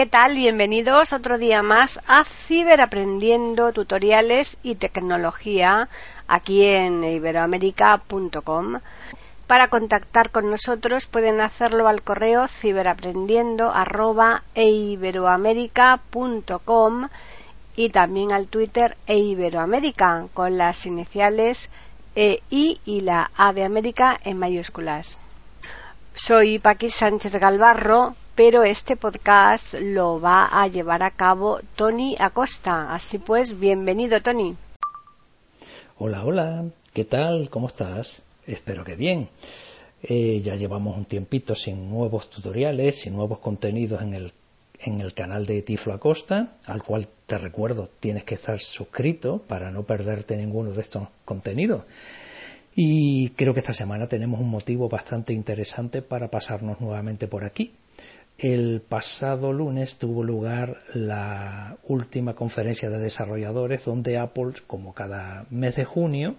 ¿Qué tal? Bienvenidos otro día más a Ciberaprendiendo, tutoriales y tecnología aquí en iberoamérica.com. Para contactar con nosotros pueden hacerlo al correo ciberaprendiendo@eiberoamerica.com y también al Twitter eiberoamerica con las iniciales EI y la A de América en mayúsculas. Soy Paqui Sánchez Galvarro, pero este podcast lo va a llevar a cabo Tony Acosta. Así pues, bienvenido Tony. Hola, hola, ¿qué tal? ¿Cómo estás? Espero que bien. Eh, ya llevamos un tiempito sin nuevos tutoriales, sin nuevos contenidos en el, en el canal de Tiflo Acosta, al cual te recuerdo tienes que estar suscrito para no perderte ninguno de estos contenidos. Y creo que esta semana tenemos un motivo bastante interesante para pasarnos nuevamente por aquí. El pasado lunes tuvo lugar la última conferencia de desarrolladores donde Apple, como cada mes de junio,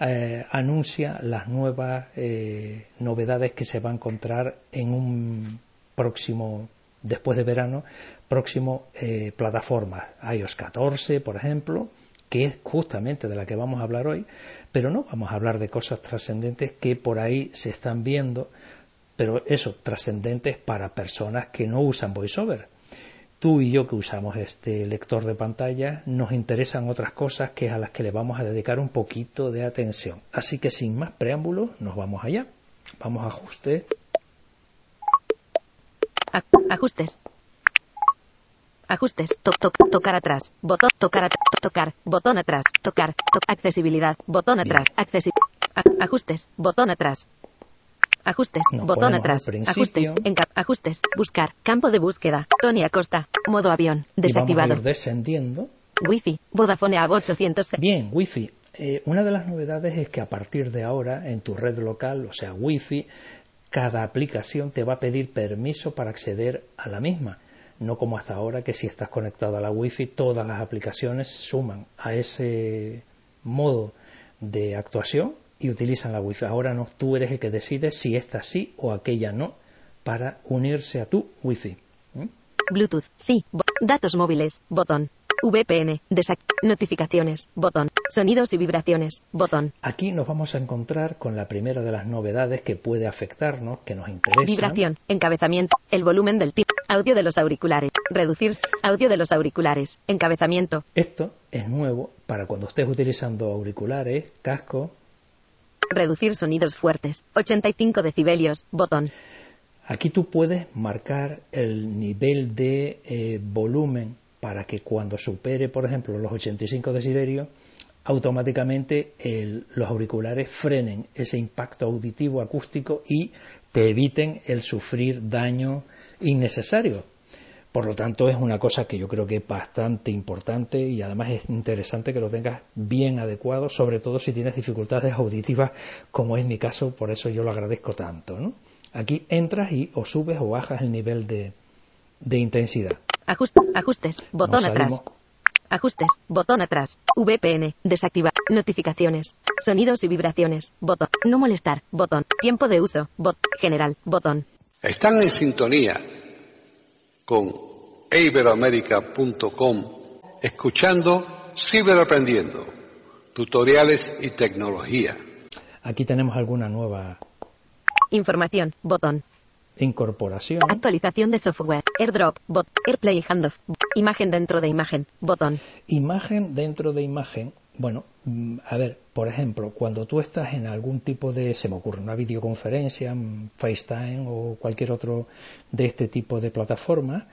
eh, anuncia las nuevas eh, novedades que se va a encontrar en un próximo, después de verano, próximo eh, plataforma, iOS 14, por ejemplo, que es justamente de la que vamos a hablar hoy, pero no vamos a hablar de cosas trascendentes que por ahí se están viendo, pero eso, trascendentes para personas que no usan VoiceOver tú y yo que usamos este lector de pantalla nos interesan otras cosas que a las que le vamos a dedicar un poquito de atención. Así que sin más preámbulos, nos vamos allá. Vamos a ajuste. ajustes. Ajustes. tocar atrás. Botón. Tocar atrás. Tocar. Botón atrás. Tocar. accesibilidad. Botón atrás. ajustes. Botón atrás. Ajustes. botón atrás. Ajustes. ajustes. Buscar. Campo de búsqueda. Tony Acosta. Modo avión. Desactivado. vamos a ir descendiendo. Wi-Fi. Vodafone a 800. Bien, Wi-Fi. Eh, una de las novedades es que a partir de ahora en tu red local, o sea, Wi-Fi, cada aplicación te va a pedir permiso para acceder a la misma. No como hasta ahora que si estás conectado a la Wi-Fi, todas las aplicaciones suman a ese modo de actuación y utilizan la Wi-Fi. Ahora no, tú eres el que decide si esta sí o aquella no para unirse a tu Wi-Fi. ¿Mm? Bluetooth, sí. Datos móviles, botón. VPN, notificaciones, botón. Sonidos y vibraciones, botón. Aquí nos vamos a encontrar con la primera de las novedades que puede afectarnos, que nos interesa. Vibración, encabezamiento, el volumen del tipo, audio de los auriculares, reducir, audio de los auriculares, encabezamiento. Esto es nuevo para cuando estés utilizando auriculares, casco, Reducir sonidos fuertes. 85 decibelios. Botón. Aquí tú puedes marcar el nivel de eh, volumen para que cuando supere, por ejemplo, los 85 decibelios, automáticamente los auriculares frenen ese impacto auditivo acústico y te eviten el sufrir daño innecesario. Por lo tanto, es una cosa que yo creo que es bastante importante y además es interesante que lo tengas bien adecuado, sobre todo si tienes dificultades auditivas, como es mi caso, por eso yo lo agradezco tanto. ¿no? Aquí entras y o subes o bajas el nivel de, intensidad. ajustes, botón atrás. Ajustes, botón atrás. VPN, desactivar. Notificaciones. Sonidos y vibraciones. Botón. No molestar. Botón. Tiempo de uso. Bot. General. Botón. Están en sintonía con iberoamerica.com, escuchando Ciberaprendiendo, tutoriales y tecnología. Aquí tenemos alguna nueva información, botón. Incorporación. Actualización de software. AirDrop. Bot. AirPlay Handoff. Imagen dentro de imagen. Botón. Imagen dentro de imagen. Bueno, mm, a ver, por ejemplo, cuando tú estás en algún tipo de, se me ocurre, una videoconferencia, mm, FaceTime o cualquier otro de este tipo de plataformas,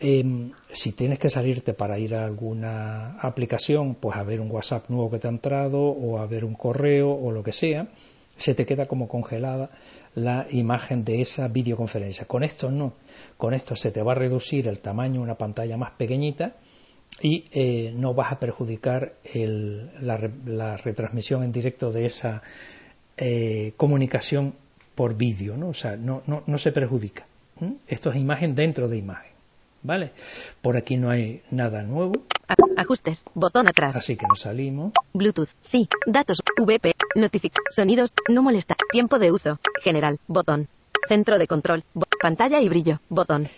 em, si tienes que salirte para ir a alguna aplicación, pues a ver un WhatsApp nuevo que te ha entrado o a ver un correo o lo que sea, se te queda como congelada la imagen de esa videoconferencia. Con esto no, con esto se te va a reducir el tamaño de una pantalla más pequeñita y eh, no vas a perjudicar la, retransmisión en directo de esa eh, comunicación por vídeo, ¿no? O sea, no, no, no se perjudica. Esto es imagen dentro de imagen, ¿vale? Por aquí no hay nada nuevo. Ajustes, botón atrás. Así que nos salimos. Bluetooth, sí, datos, VP, notific, sonidos, no molesta, tiempo de uso, general, botón. Centro de control, pantalla y brillo, botón.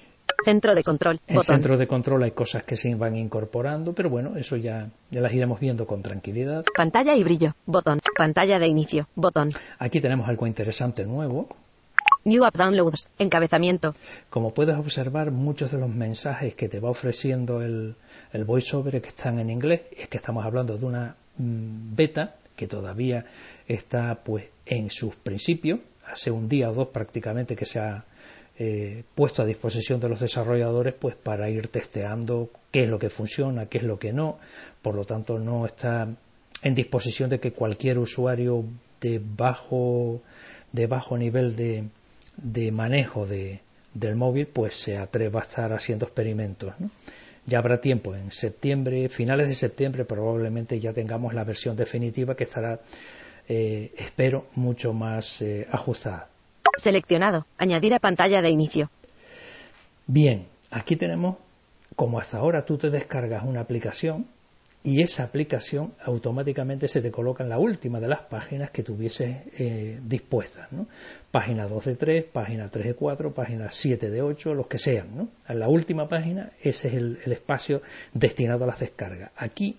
Centro de control. En centro de control hay cosas que se van incorporando, pero bueno, eso ya, ya las iremos viendo con tranquilidad. Pantalla y brillo. Botón. Pantalla de inicio. Botón. Aquí tenemos algo interesante nuevo. New App Downloads. Encabezamiento. Como puedes observar, muchos de los mensajes que te va ofreciendo el, VoiceOver que están en inglés. Es que estamos hablando de una mm, beta que todavía está pues en sus principios. Hace un día o dos prácticamente que se ha eh, puesto a disposición de los desarrolladores pues para ir testeando qué es lo que funciona, qué es lo que no. Por lo tanto, no está en disposición de que cualquier usuario de bajo, de bajo nivel de, de manejo de, del móvil pues se atreva a estar haciendo experimentos. Ya habrá tiempo, en septiembre, finales de septiembre probablemente ya tengamos la versión definitiva que estará, eh, espero, mucho más eh, ajustada. Seleccionado. Añadir a pantalla de inicio. Bien, aquí tenemos, como hasta ahora tú te descargas una aplicación y esa aplicación automáticamente se te coloca en la última de las páginas que tuvieses eh, dispuestas. ¿no? Página 2 de 3, página 3 de 4, página 7 de 8, los que sean. ¿no? En la última página ese es el, espacio destinado a las descargas. Aquí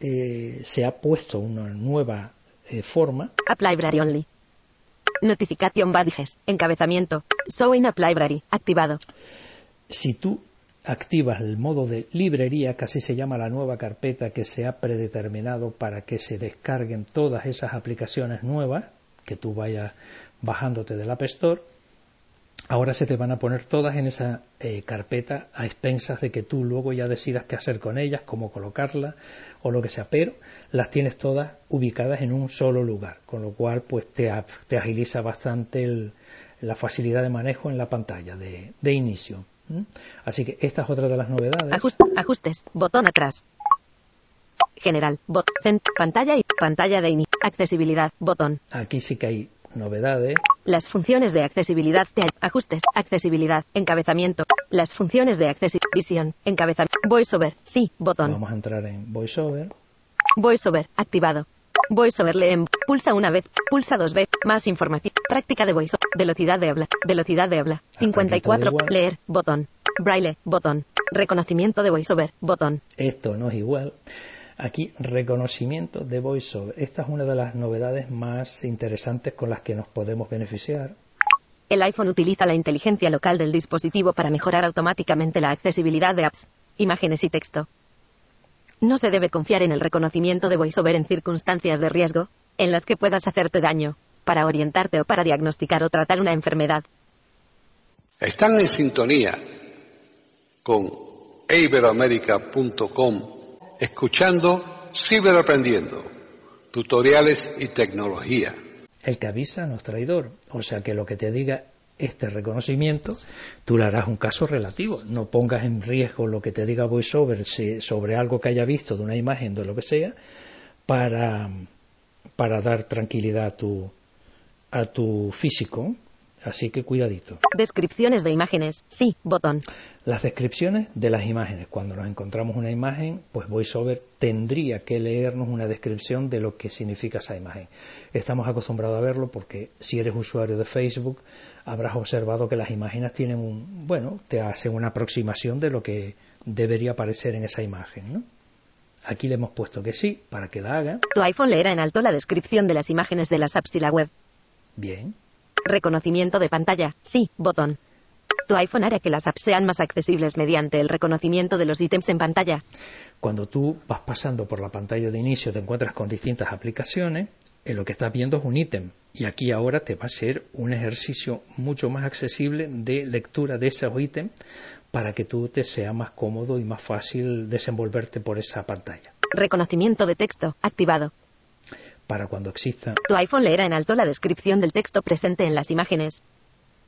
eh, se ha puesto una nueva eh, forma. App Library Only. Notification badges. Encabezamiento. Showing App Library. Activado. Si tú activas el modo de librería, que así se llama la nueva carpeta que se ha predeterminado para que se descarguen todas esas aplicaciones nuevas que tú vayas bajándote del App Store, ahora se te van a poner todas en esa eh, carpeta a expensas de que tú luego ya decidas qué hacer con ellas, cómo colocarlas o lo que sea, pero las tienes todas ubicadas en un solo lugar, con lo cual pues te, agiliza bastante la facilidad de manejo en la pantalla de, inicio. Así que esta es otra de las novedades. ajustes, botón atrás. General, botón, pantalla y pantalla de inicio. Accesibilidad, botón. Aquí sí que hay novedades. Las funciones de accesibilidad ajustes, accesibilidad, encabezamiento. Las funciones de accesibilidad, visión, encabezamiento, voiceover, sí, botón. Vamos a entrar en voiceover. Voiceover, activado. VoiceOver leen. Pulsa una vez. Pulsa dos veces. Más información. Práctica de voiceover. Velocidad de habla. Velocidad de habla. 54. Leer. Botón. Braille. Botón. Reconocimiento de voiceover. Botón. Esto no es igual. Aquí, reconocimiento de VoiceOver. Esta es una de las novedades más interesantes con las que nos podemos beneficiar. El iPhone utiliza la inteligencia local del dispositivo para mejorar automáticamente la accesibilidad de apps, imágenes y texto. No se debe confiar en el reconocimiento de VoiceOver en circunstancias de riesgo, en las que puedas hacerte daño, para orientarte o para diagnosticar o tratar una enfermedad. Están en sintonía con iberoamerica.com escuchando Ciberaprendiendo, tutoriales y tecnología. El que avisa no es traidor, o sea que lo que te diga este reconocimiento, tú le harás un caso relativo. No pongas en riesgo lo que te diga VoiceOver sobre algo que haya visto de una imagen, de lo que sea, para, para dar tranquilidad a tu, a tu físico. Así que cuidadito. Descripciones de imágenes. Sí, botón. Las descripciones de las imágenes. Cuando nos encontramos una imagen, pues VoiceOver tendría que leernos una descripción de lo que significa esa imagen. Estamos acostumbrados a verlo porque si eres usuario de Facebook, habrás observado que las imágenes tienen un, bueno, te hacen una aproximación de lo que debería aparecer en esa imagen, ¿no? Aquí le hemos puesto que sí, para que la haga. Tu iPhone leerá en alto la descripción de las imágenes de las apps y la web. Bien. Reconocimiento de pantalla. Sí, botón. Tu iPhone hará que las apps sean más accesibles mediante el reconocimiento de los ítems en pantalla. Cuando tú vas pasando por la pantalla de inicio te encuentras con distintas aplicaciones, en lo que estás viendo es un ítem y aquí ahora te va a ser un ejercicio mucho más accesible de lectura de esos ítems para que tú te sea más cómodo y más fácil desenvolverte por esa pantalla. Reconocimiento de texto activado para cuando exista. Tu iPhone leerá en alto la descripción del texto presente en las imágenes.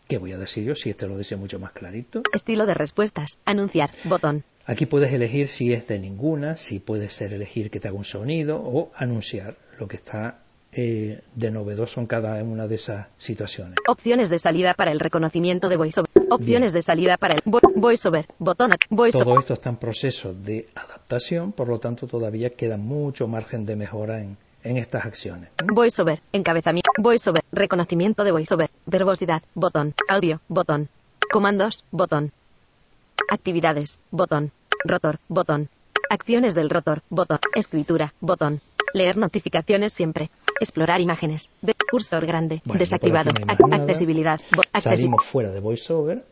¿Qué voy a decir yo si este lo dice mucho más clarito? Estilo de respuestas. Anunciar. Botón. Aquí puedes elegir si es de ninguna, si puede ser elegir que te haga un sonido o anunciar lo que está eh, de novedoso en cada una de esas situaciones. Opciones de salida para el reconocimiento de VoiceOver. Opciones de salida para el VoiceOver. Botón. VoiceOver. Todo esto está en proceso de adaptación, por lo tanto todavía queda mucho margen de mejora en, en estas acciones. VoiceOver. Encabezamiento. VoiceOver. Reconocimiento de VoiceOver. Verbosidad. Botón. Audio. Botón. Comandos. Botón. Actividades. Botón. Rotor. Botón. Acciones del rotor. Botón. Escritura. Botón. Leer notificaciones siempre. Explorar imágenes. De cursor grande. Desactivado. accesibilidad. Salimos fuera de VoiceOver.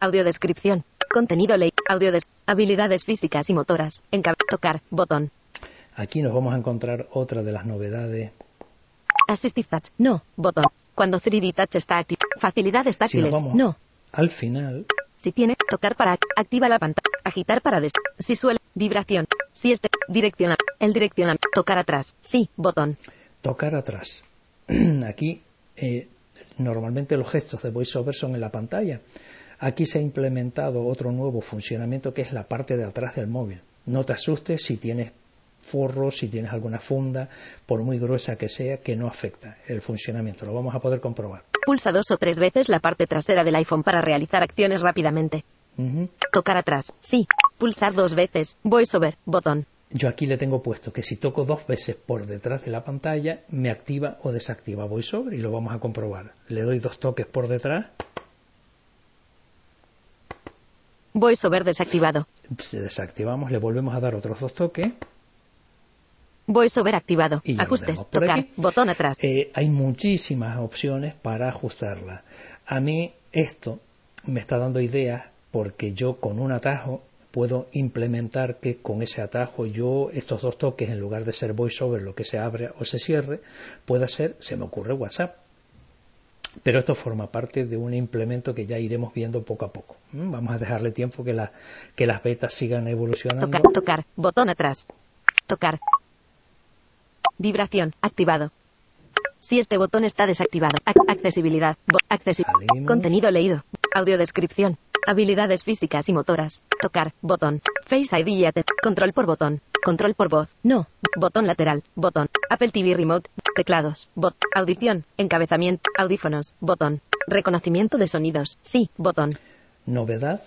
Audiodescripción. Contenido ley. Audio habilidades físicas y motoras. Encabe tocar. Botón. Aquí nos vamos a encontrar otra de las novedades. Assistive Touch. No. Botón. Cuando 3D Touch está activo. Facilidades táctiles. no. Al final. Si tiene. Tocar para. Activa la pantalla. Agitar para des. Si suele. Vibración. Si este. Direccional. El direccional. Tocar atrás. Sí. Botón tocar atrás. Aquí eh, normalmente los gestos de VoiceOver son en la pantalla. Aquí se ha implementado otro nuevo funcionamiento que es la parte de atrás del móvil. No te asustes si tienes forros, si tienes alguna funda, por muy gruesa que sea, que no afecta el funcionamiento. Lo vamos a poder comprobar. Pulsa dos o tres veces la parte trasera del iPhone para realizar acciones rápidamente. Tocar atrás. Sí. Pulsar dos veces. VoiceOver. Botón. Yo aquí le tengo puesto que si toco dos veces por detrás de la pantalla, me activa o desactiva VoiceOver y lo vamos a comprobar. Le doy dos toques por detrás. VoiceOver desactivado. Si desactivamos, le volvemos a dar otros dos toques. VoiceOver activado. Ajustes. Tocar. Botón atrás. Eh, hay muchísimas opciones para ajustarla. A mí esto me está dando ideas porque yo con un atajo puedo implementar que con ese atajo yo estos dos toques en lugar de ser voiceover lo que se abre o se cierre pueda ser se me ocurre WhatsApp pero esto forma parte de un implemento que ya iremos viendo poco a poco ¿Mm? vamos a dejarle tiempo que, la, que las betas sigan evolucionando tocar, tocar botón atrás tocar vibración activado si este botón está desactivado accesibilidad accesibilidad contenido leído audiodescripción Habilidades físicas y motoras. Tocar. Botón. Face ID y Control por botón. Control por voz. No. Botón lateral. Botón. Apple TV Remote. Teclados. Bot. Audición. Encabezamiento. Audífonos. Botón. Reconocimiento de sonidos. Sí. Botón. Novedad.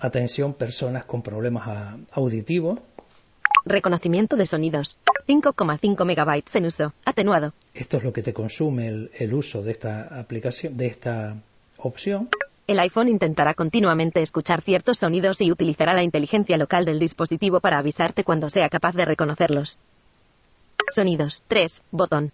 Atención personas con problemas auditivos. Reconocimiento de sonidos. 5,5 megabytes en uso. Atenuado. Esto es lo que te consume el, el uso de esta aplicación, de esta opción. El iPhone intentará continuamente escuchar ciertos sonidos y utilizará la inteligencia local del dispositivo para avisarte cuando sea capaz de reconocerlos. Sonidos. 3. Botón.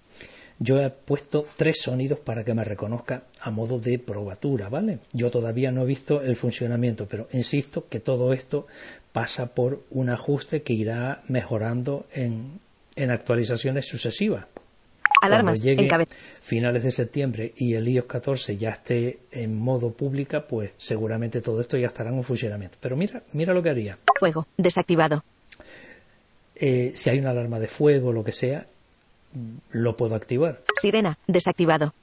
Yo he puesto tres sonidos para que me reconozca a modo de probatura, ¿vale? Yo todavía no he visto el funcionamiento, pero insisto que todo esto pasa por un ajuste que irá mejorando en, en actualizaciones sucesivas. Alarmas. Cuando llegue finales de septiembre y el iOS 14 ya esté en modo pública, pues seguramente todo esto ya estará en funcionamiento. Pero mira, mira lo que haría. Fuego, desactivado. Eh, si hay una alarma de fuego o lo que sea, lo puedo activar. Sirena, desactivado.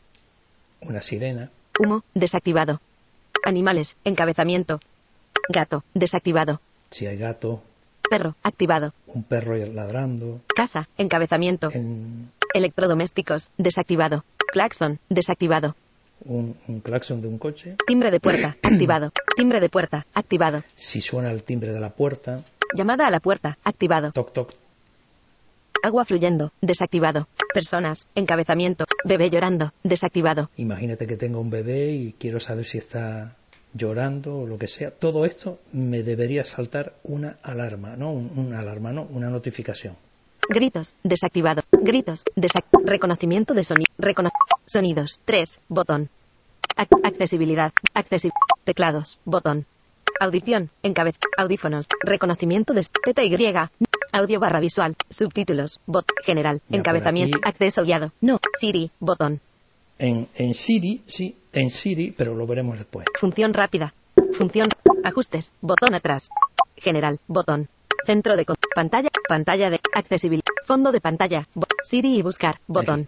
Una sirena. Humo, desactivado. Animales, encabezamiento. Gato, desactivado. Si hay gato. Perro, activado. Un perro ladrando. Casa, encabezamiento. En, Electrodomésticos, desactivado. Claxon, desactivado. Un, claxon de un coche. Timbre de puerta, activado. Timbre de puerta, activado. Si suena el timbre de la puerta. Llamada a la puerta, activado. Toc, toc. Agua fluyendo, desactivado. Personas, encabezamiento, bebé llorando, desactivado. Imagínate que tengo un bebé y quiero saber si está llorando o lo que sea. Todo esto me debería saltar una alarma, no una alarma, no una notificación. Gritos. Desactivado. Gritos. Reconocimiento de sonido. sonidos. 3. Botón. accesibilidad. Accesibilidad. Teclados. Botón. Audición. Encabez. Audífonos. Reconocimiento de TTY. Audio barra visual. Subtítulos. Bot. General. encabezamiento. Acceso guiado. No. Siri. Botón. En, en Siri, sí. En Siri, pero lo veremos después. Función rápida. Función. Ajustes. Botón atrás. General. Botón. Centro de pantalla, pantalla de accesibilidad, fondo de pantalla, Siri y buscar, botón.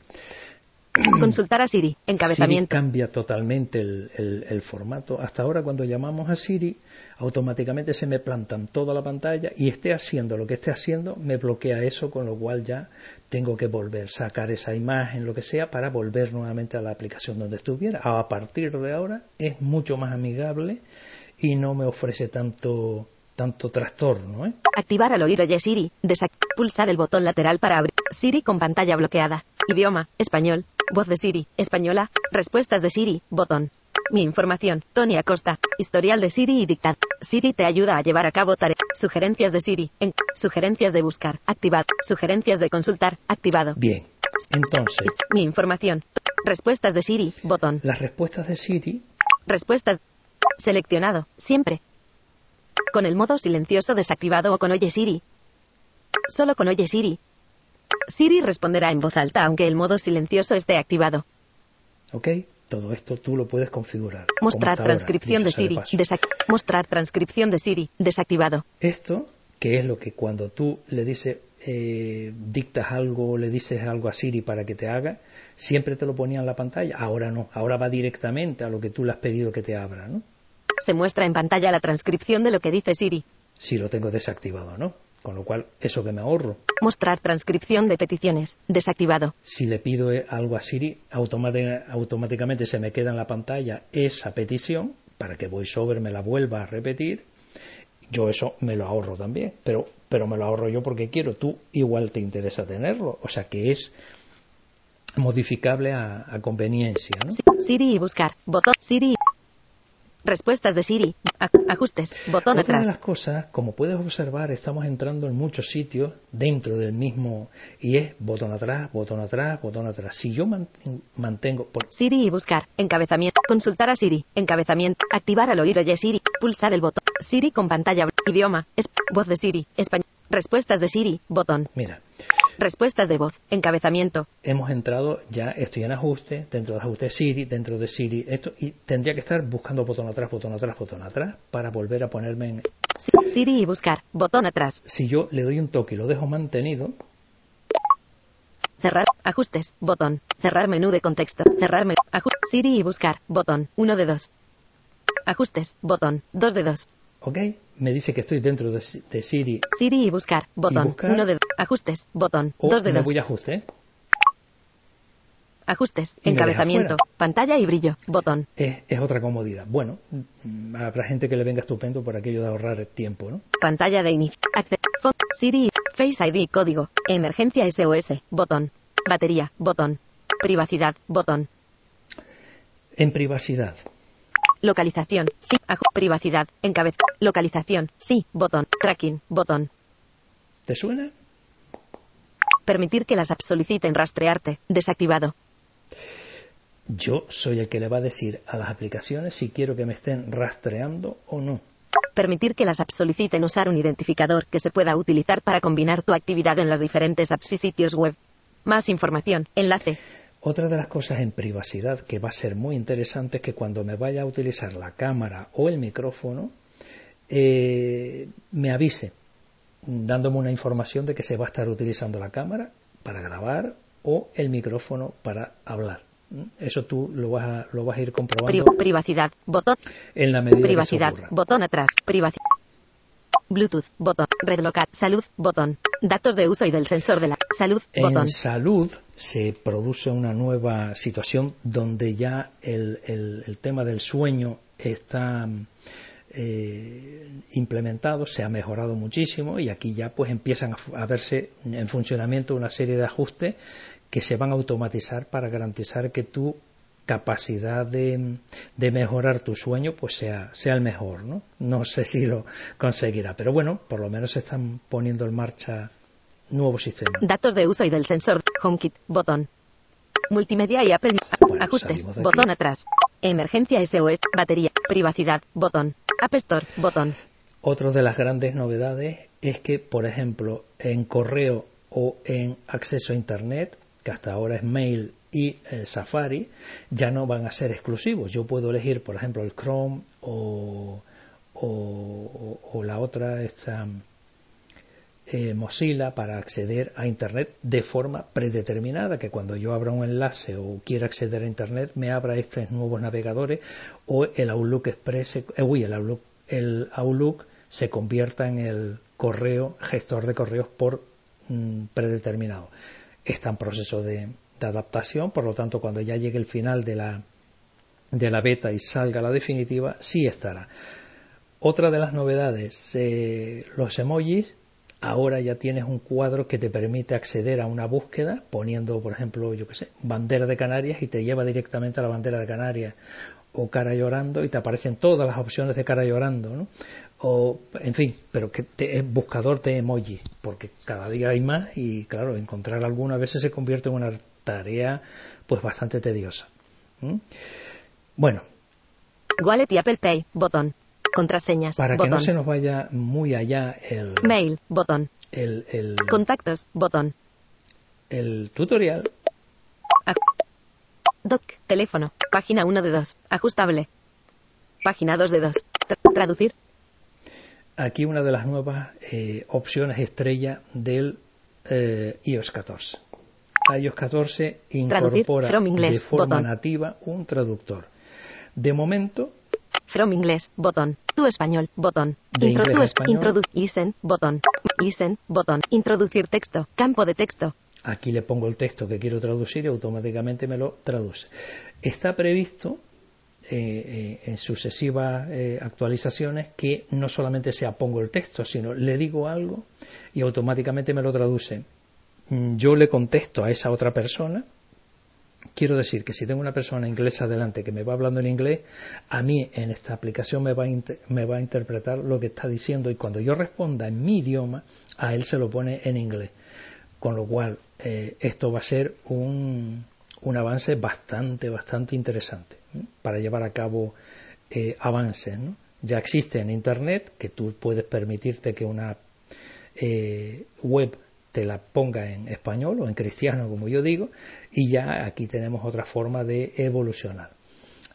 Consultar a Siri. Encabezamiento. Siri cambia totalmente el, formato. Hasta ahora cuando llamamos a Siri, automáticamente se me plantan toda la pantalla y esté haciendo lo que esté haciendo, me bloquea eso, con lo cual ya tengo que volver, sacar esa imagen, lo que sea, para volver nuevamente a la aplicación donde estuviera. A partir de ahora es mucho más amigable y no me ofrece tanto tanto trastorno. ¿eh? Activar al oír Oye Siri. Pulsar el botón lateral para abrir. Siri con pantalla bloqueada. Idioma, español. Voz de Siri, española. Respuestas de Siri, botón. Mi información, Tony Acosta. Historial de Siri y dictad. Siri te ayuda a llevar a cabo tareas. Sugerencias de Siri. En. Sugerencias de buscar. Activado. Sugerencias de consultar. Activado. Bien. Entonces. Mi información. Respuestas de Siri. Botón. Las respuestas de Siri. Respuestas. Seleccionado. Siempre. Con el modo silencioso desactivado o con Oye Siri. Solo con Oye Siri. Siri responderá en voz alta aunque el modo silencioso esté activado. Ok, todo esto tú lo puedes configurar. Mostrar transcripción de Siri. Mostrar transcripción de Siri. Desactivado. Esto, que es lo que cuando tú le dices, eh, dictas algo, le dices algo a Siri para que te haga, siempre te lo ponía en la pantalla. Ahora no, ahora va directamente a lo que tú le has pedido que te abra, ¿no? Se muestra en pantalla la transcripción de lo que dice Siri. Si lo tengo desactivado, ¿no? Con lo cual, eso que me ahorro. Mostrar transcripción de peticiones. Desactivado. Si le pido eh, algo a Siri, automáticamente se me queda en la pantalla esa petición para que VoiceOver me la vuelva a repetir. Yo eso me lo ahorro también, pero, pero me lo ahorro yo porque quiero. Tú igual te interesa tenerlo. O sea que es modificable a, a conveniencia. ¿no? Siri y buscar. Botón. Siri. Respuestas de Siri. Ajustes. Botón Otra atrás. de las cosas, como puedes observar, estamos entrando en muchos sitios dentro del mismo y es botón atrás, botón atrás, botón atrás. Si yo mantengo por... Siri y buscar. Encabezamiento. Consultar a Siri. Encabezamiento. Activar al oír oye Siri. Pulsar el botón. Siri con pantalla. Idioma. Es... Voz de Siri. Español. Respuestas de Siri. Botón. Mira. Respuestas de voz. Encabezamiento. Hemos entrado, ya estoy en ajuste, dentro de ajuste Siri, dentro de Siri, esto, y tendría que estar buscando botón atrás, botón atrás, botón atrás, para volver a ponerme en... Siri y buscar. Botón atrás. Si yo le doy un toque y lo dejo mantenido... Cerrar. Ajustes. Botón. Cerrar menú de contexto. Cerrar menú. Siri y buscar. Botón. 1 de 2. Ajustes. Botón. 2 de 2. ¿Ok? Me dice que estoy dentro de, Siri. Siri y buscar. Botón. Uno de ajustes. Botón. dos de me voy a ajuste. Ajustes. Encabezamiento. Pantalla y brillo. Botón. Es, es, otra comodidad. Bueno, habrá gente que le venga estupendo por aquello de ahorrar tiempo, ¿no? Pantalla de inicio. Siri. Face ID. Código. Emergencia SOS. Botón. Batería. Botón. Privacidad. Botón. En privacidad. Localización. Sí. privacidad. Encabez. Localización. Sí. Botón. Tracking. Botón. ¿Te suena? Permitir que las apps soliciten rastrearte. Desactivado. Yo soy el que le va a decir a las aplicaciones si quiero que me estén rastreando o no. Permitir que las apps soliciten usar un identificador que se pueda utilizar para combinar tu actividad en las diferentes apps y sitios web. Más información. Enlace. Otra de las cosas en privacidad que va a ser muy interesante es que cuando me vaya a utilizar la cámara o el micrófono, eh, me avise dándome una información de que se va a estar utilizando la cámara para grabar o el micrófono para hablar. Eso tú lo vas a, lo vas a ir comprobando. privacidad, botón. En la medida privacidad, botón atrás, privacidad. Bluetooth, botón. Red local, salud, botón. Datos de uso y del sensor de la salud, botón. En salud se produce una nueva situación donde ya el, el, tema del sueño está eh, implementado, se ha mejorado muchísimo y aquí ya pues empiezan a, a verse en funcionamiento una serie de ajustes que se van a automatizar para garantizar que tú capacidad de, mejorar tu sueño pues sea, sea el mejor, ¿no? No sé si lo conseguirá, pero bueno, por lo menos se están poniendo en marcha nuevos sistemas. Datos de uso y del sensor HomeKit, botón. Multimedia y Apple. ajustes, botón atrás. Emergencia SOS, batería, privacidad, botón. App Store, botón. Otra de las grandes novedades es que, por ejemplo, en correo o en acceso a Internet, que hasta ahora es mail y el Safari ya no van a ser exclusivos. Yo puedo elegir, por ejemplo, el Chrome o, o, la otra, esta, eh, Mozilla para acceder a Internet de forma predeterminada, que cuando yo abra un enlace o quiera acceder a Internet me abra estos nuevos navegadores o el Outlook Express, eh, el Outlook, el Outlook se convierta en el correo, gestor de correos por mm, predeterminado. Está en proceso de, adaptación, por lo tanto, cuando ya llegue el final de la, de la beta y salga la definitiva, sí estará. Otra de las novedades, eh, los emojis ahora ya tienes un cuadro que te permite acceder a una búsqueda poniendo, por ejemplo, yo qué sé, bandera de Canarias y te lleva directamente a la bandera de Canarias o cara llorando y te aparecen todas las opciones de cara llorando, ¿no? O, en fin, pero que te, buscador de emoji, porque cada día hay más y, claro, encontrar alguna a veces se convierte en una tarea pues bastante tediosa. Bueno. Wallet y Apple Pay, botón. Contraseñas. Para que no se nos vaya muy allá el. Mail, botón. El, el Contactos, botón. El tutorial. doc, teléfono, página 1 de 2, ajustable. Página 2 de 2, traducir. Aquí una de las nuevas eh, opciones estrella del eh, iOS 14. iOS 14 incorpora de forma nativa un traductor. De momento From inglés, botón. Tu español, botón. listen, botón. Listen, botón. Introducir texto, campo de texto. Aquí le pongo el texto que quiero traducir y automáticamente me lo traduce. Está previsto eh, eh, en sucesivas eh, actualizaciones que no solamente sea pongo el texto, sino le digo algo y automáticamente me lo traduce. Mm, yo le contesto a esa otra persona Quiero decir que si tengo una persona inglesa delante que me va hablando en inglés, a mí en esta aplicación me va a, interpretar lo que está diciendo y cuando yo responda en mi idioma, a él se lo pone en inglés. Con lo cual, eh, esto va a ser un, avance bastante, bastante interesante para llevar a cabo eh, avances. Ya existe en Internet que tú puedes permitirte que una eh, web te la ponga en español o en cristiano, como yo digo, y ya aquí tenemos otra forma de evolucionar.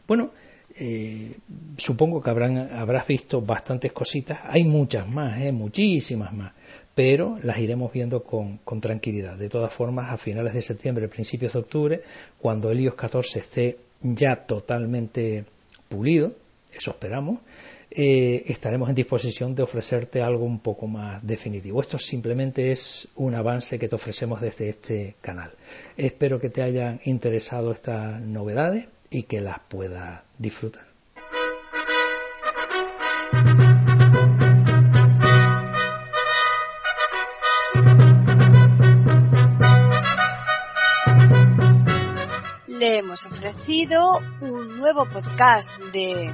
Bueno, eh, supongo que habrán, habrás visto bastantes cositas, hay muchas más, eh, muchísimas más, pero las iremos viendo con, con, tranquilidad. De todas formas, a finales de septiembre, principios de octubre, cuando el iOS 14 esté ya totalmente pulido, eso esperamos, eh, estaremos en disposición de ofrecerte algo un poco más definitivo. Esto simplemente es un avance que te ofrecemos desde este canal. Espero que te hayan interesado estas novedades y que las puedas disfrutar. Le hemos ofrecido un nuevo podcast de